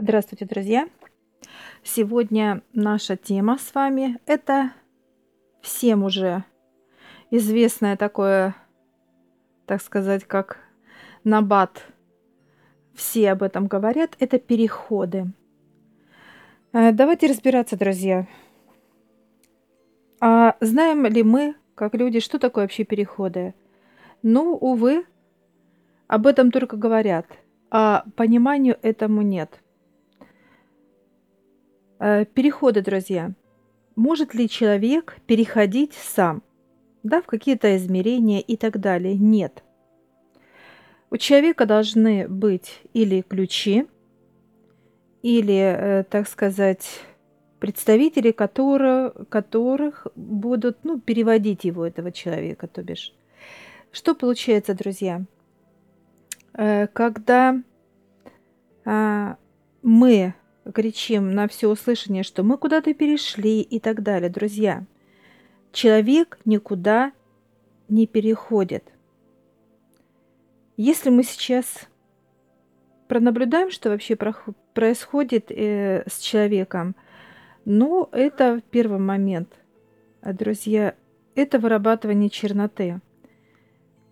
Здравствуйте, друзья! Сегодня наша тема с вами – это всем уже известное такое, так сказать, как набат. Все об этом говорят. Это переходы. Э, давайте разбираться, друзья. А знаем ли мы, как люди, что такое вообще переходы? Ну, увы, об этом только говорят, а пониманию этому нет – переходы, друзья. Может ли человек переходить сам? Да, в какие-то измерения и так далее? Нет. У человека должны быть или ключи, или, э, так сказать, представители, которые, которых будут ну, переводить его, этого человека, то бишь. Что получается, друзья? Э, когда а, мы кричим на все услышание, что мы куда-то перешли и так далее. Друзья, человек никуда не переходит. Если мы сейчас пронаблюдаем, что вообще происходит э, с человеком, ну, это первый момент. Друзья, это вырабатывание черноты.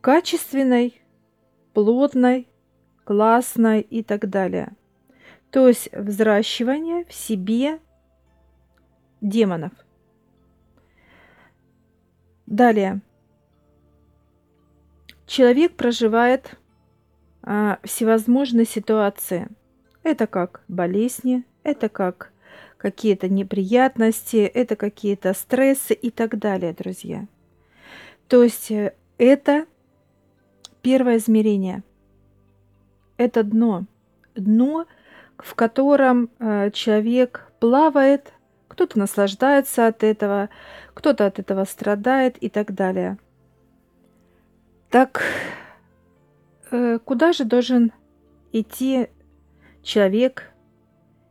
Качественной, плотной, классной и так далее – то есть взращивание в себе демонов. Далее. Человек проживает а, всевозможные ситуации. Это как болезни, это как какие-то неприятности, это какие-то стрессы и так далее, друзья. То есть э, это первое измерение. Это дно. Дно в котором э, человек плавает, кто-то наслаждается от этого, кто-то от этого страдает и так далее. Так э, куда же должен идти человек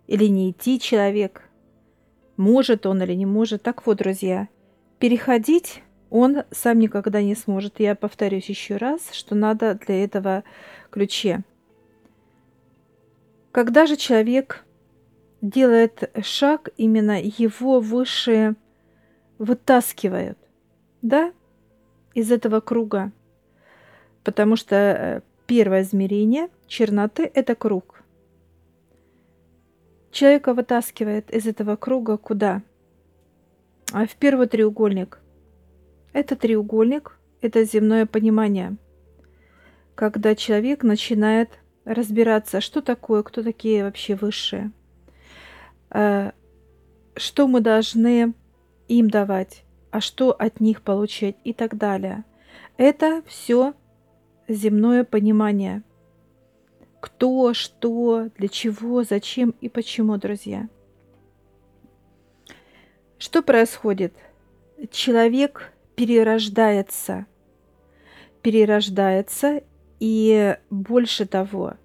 или не идти человек? Может он или не может? Так вот, друзья, переходить он сам никогда не сможет. Я повторюсь еще раз, что надо для этого ключе. Когда же человек делает шаг, именно его выше вытаскивают, да, из этого круга. Потому что э, первое измерение черноты – это круг. Человека вытаскивает из этого круга куда? А в первый треугольник. Это треугольник – это земное понимание. Когда человек начинает разбираться, что такое, кто такие вообще высшие, э, что мы должны им давать, а что от них получать и так далее. Это все земное понимание. Кто, что, для чего, зачем и почему, друзья. Что происходит? Человек перерождается. Перерождается и больше того,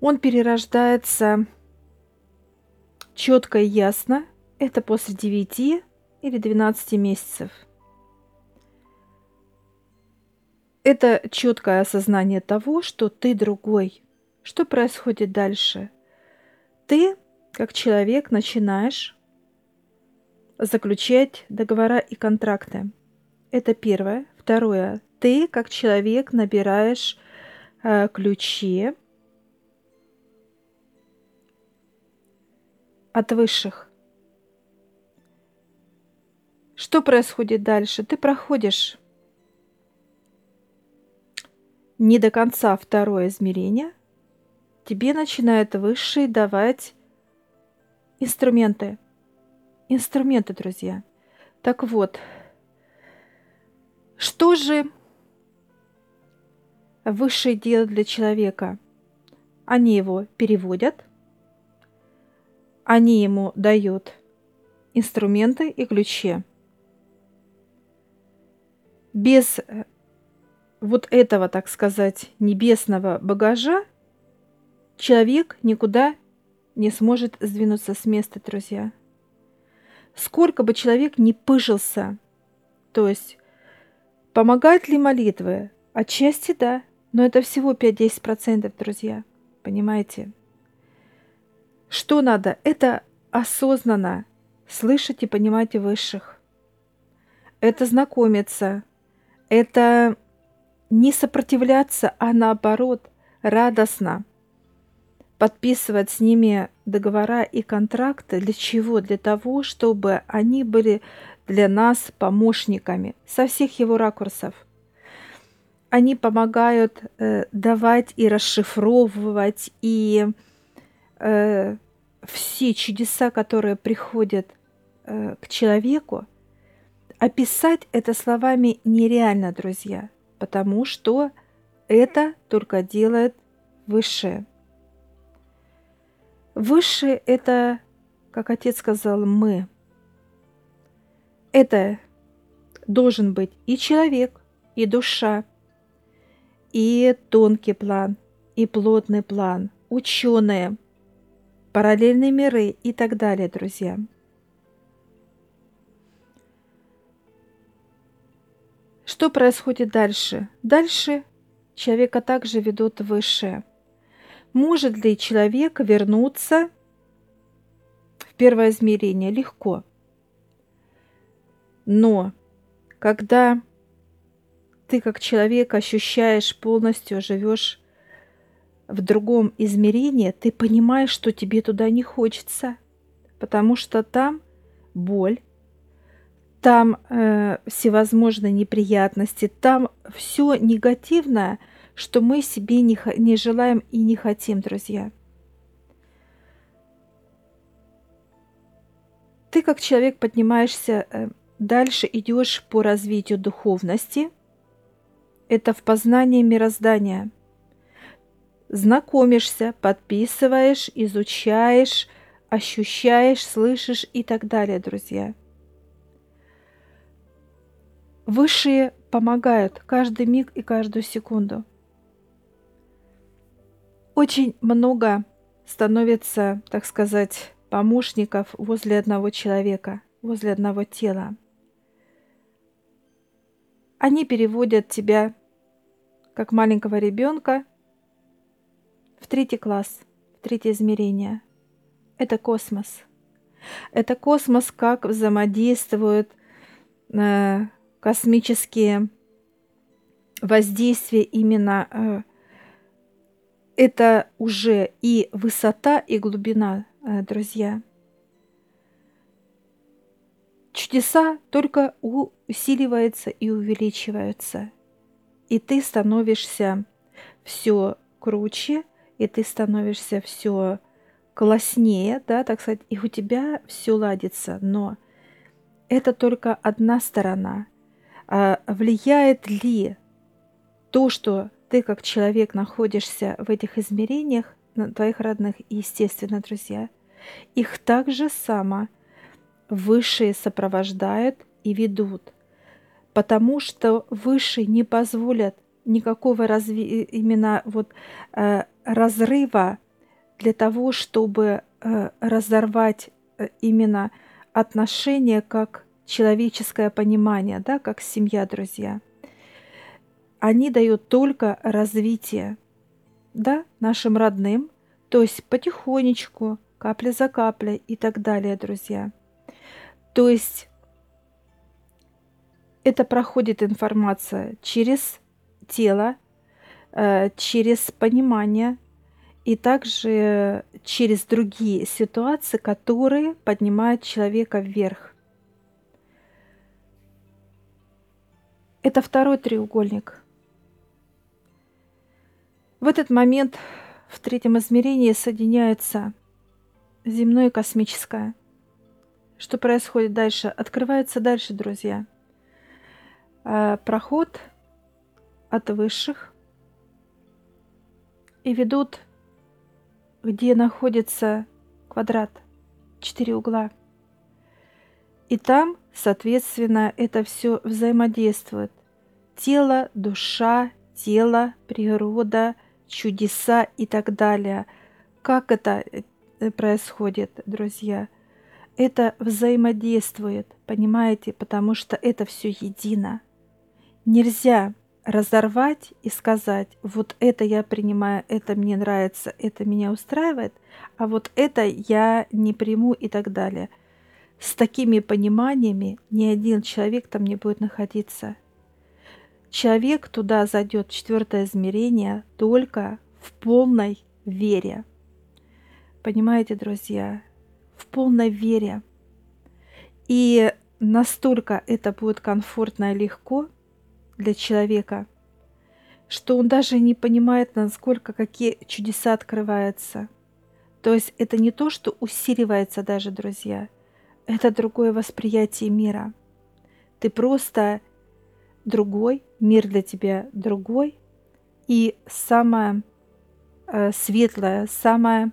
он перерождается четко и ясно. Это после 9 или 12 месяцев. Это четкое осознание того, что ты другой. Что происходит дальше? Ты, как человек, начинаешь заключать договора и контракты. Это первое. Второе ты, как человек, набираешь э, ключи от высших. Что происходит дальше? Ты проходишь не до конца второе измерение, тебе начинают высшие давать инструменты. Инструменты, друзья. Так вот, что же высшее дело для человека. Они его переводят, они ему дают инструменты и ключи. Без э, вот этого, так сказать, небесного багажа человек никуда не сможет сдвинуться с места, друзья. Сколько бы человек не пыжился, то есть помогают ли молитвы? Отчасти да, но это всего 5-10%, друзья. Понимаете? Что надо? Это осознанно слышать и понимать высших. Это знакомиться. Это не сопротивляться, а наоборот, радостно подписывать с ними договора и контракты. Для чего? Для того, чтобы они были для нас помощниками со всех его ракурсов. Они помогают э, давать и расшифровывать и э, все чудеса, которые приходят э, к человеку, описать это словами нереально, друзья, потому что это только делает высшее. Высшее – это, как отец сказал, мы. Это должен быть и человек, и душа, и тонкий план, и плотный план, ученые, параллельные миры и так далее, друзья. Что происходит дальше? Дальше человека также ведут высшее. Может ли человек вернуться в первое измерение? Легко. Но когда ты как человек ощущаешь полностью, живешь в другом измерении, ты понимаешь, что тебе туда не хочется, потому что там боль, там э, всевозможные неприятности, там все негативное, что мы себе не, не желаем и не хотим, друзья. Ты как человек поднимаешься э, дальше, идешь по развитию духовности. Это в познании мироздания. Знакомишься, подписываешь, изучаешь, ощущаешь, слышишь и так далее, друзья. Высшие помогают каждый миг и каждую секунду очень много становится, так сказать, помощников возле одного человека, возле одного тела. Они переводят тебя, как маленького ребенка, в третий класс, в третье измерение. Это космос. Это космос, как взаимодействуют э, космические воздействия именно э, это уже и высота, и глубина, э, друзья. Чудеса только усиливаются и увеличиваются. И ты становишься все круче, и ты становишься все класснее, да, так сказать, и у тебя все ладится. Но это только одна сторона. А влияет ли то, что ты как человек находишься в этих измерениях, твоих родных, естественно, друзья, их также само высшие сопровождают и ведут, потому что высшие не позволят никакого разви... именно вот э, разрыва для того, чтобы э, разорвать э, именно отношения как человеческое понимание, да, как семья, друзья они дают только развитие, да, нашим родным, то есть потихонечку, капля за каплей и так далее, друзья. То есть это проходит информация через тело, э, через понимание и также через другие ситуации, которые поднимают человека вверх. Это второй треугольник – в этот момент в третьем измерении соединяется земное и космическое. Что происходит дальше? Открывается дальше, друзья. А, проход от высших и ведут, где находится квадрат, четыре угла. И там, соответственно, это все взаимодействует. Тело, душа, тело, природа – чудеса и так далее. Как это э, происходит, друзья? Это взаимодействует, понимаете, потому что это все едино. Нельзя разорвать и сказать, вот это я принимаю, это мне нравится, это меня устраивает, а вот это я не приму и так далее. С такими пониманиями ни один человек там не будет находиться. Человек туда зайдет в четвертое измерение только в полной вере. Понимаете, друзья? В полной вере. И настолько это будет комфортно и легко для человека, что он даже не понимает, насколько какие чудеса открываются. То есть это не то, что усиливается даже, друзья. Это другое восприятие мира. Ты просто другой, мир для тебя другой. И самое э, светлое, самое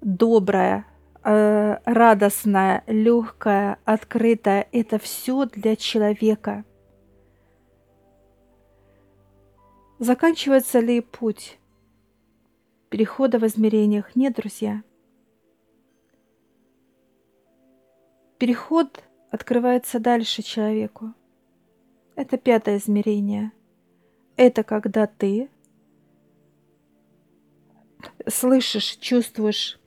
доброе, э, радостное, легкое, открытое – это все для человека. Заканчивается ли путь перехода в измерениях? Нет, друзья. Переход открывается дальше человеку. Это пятое измерение. Это когда ты слышишь, чувствуешь,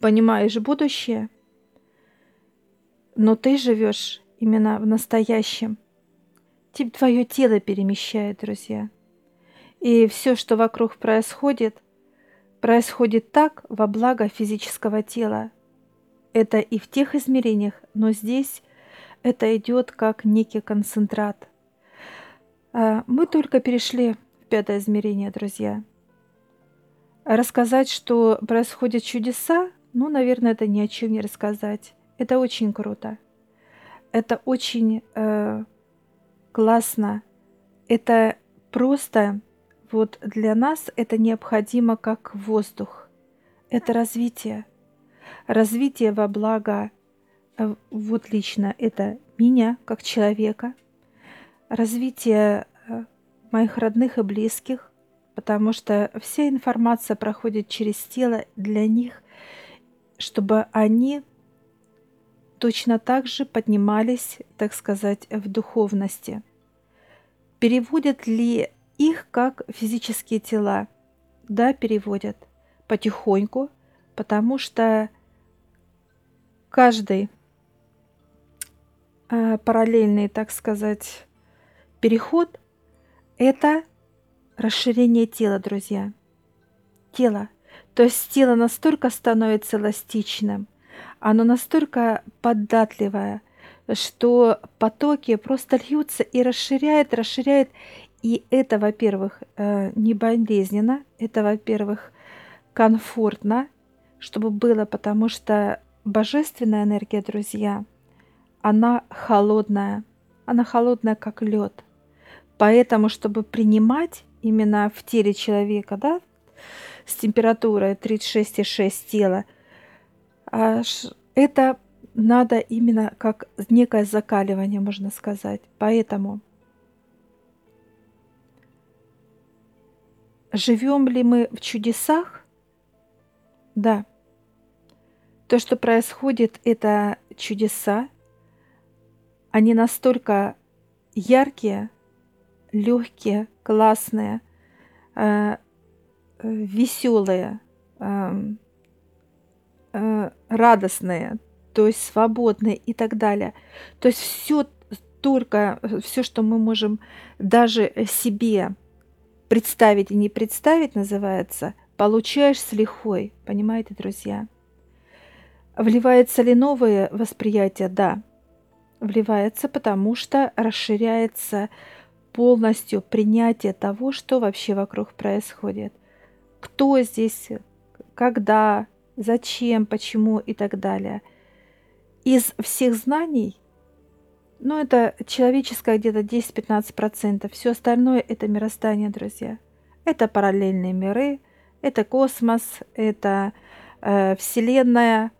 понимаешь будущее, но ты живешь именно в настоящем. Твое тело перемещает, друзья. И все, что вокруг происходит, происходит так во благо физического тела. Это и в тех измерениях, но здесь это идет как некий концентрат. А, мы только перешли в пятое измерение, друзья. Рассказать, что происходят чудеса, ну, наверное, это ни о чем не рассказать. Это очень круто. Это очень э, классно. Это просто вот для нас это необходимо как воздух. Это развитие. Развитие во благо Э, вот лично это меня как человека, развитие э, моих родных и близких, потому что вся информация проходит через тело для них, чтобы они точно так же поднимались, так сказать, в духовности. Переводят ли их как физические тела? Да, переводят потихоньку, потому что каждый Э, параллельный, так сказать, переход – это расширение тела, друзья. Тело. То есть тело настолько становится эластичным, оно настолько податливое, что потоки просто льются и расширяет, расширяет. И это, во-первых, э, не болезненно, это, во-первых, комфортно, чтобы было, потому что божественная энергия, друзья – она холодная. Она холодная, как лед. Поэтому, чтобы принимать именно в теле человека, да, с температурой 36,6 тела, это надо именно как некое закаливание, можно сказать. Поэтому живем ли мы в чудесах? Да. То, что происходит, это чудеса, они настолько яркие, легкие, классные, э, э, веселые, э, э, радостные, то есть свободные и так далее. То есть все только все, что мы можем даже себе представить и не представить, называется, получаешь с лихвой. Понимаете, друзья? Вливается ли новое восприятие? Да вливается, потому что расширяется полностью принятие того, что вообще вокруг происходит. Кто здесь, когда, зачем, почему и так далее. Из всех знаний, ну это человеческое где-то 10-15%, все остальное это мироздание, друзья. Это параллельные миры, это космос, это э, Вселенная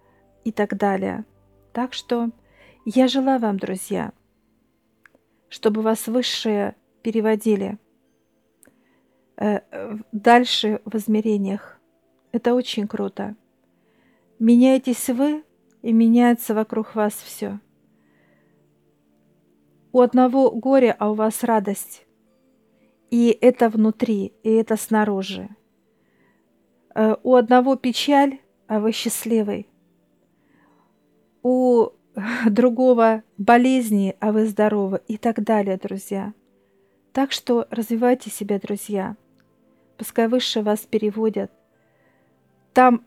и так далее. Так что я желаю вам, друзья, чтобы вас высшие переводили э, дальше в измерениях. Это очень круто. Меняетесь вы, и меняется вокруг вас все. У одного горе, а у вас радость. И это внутри, и это снаружи. Э, у одного печаль, а вы счастливый. У другого болезни, а вы здоровы и так далее, друзья. Так что развивайте себя, друзья. Пускай выше вас переводят. Там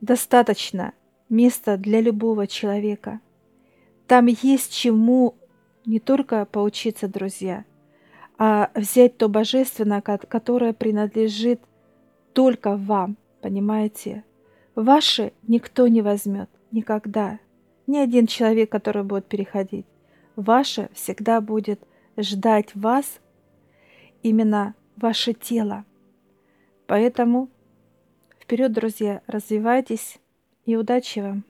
достаточно места для любого человека. Там есть чему не только поучиться, друзья, а взять то божественное, которое принадлежит только вам, понимаете? Ваше никто не возьмет никогда. Ни один человек, который будет переходить. Ваше всегда будет ждать вас, именно ваше тело. Поэтому вперед, друзья, развивайтесь и удачи вам!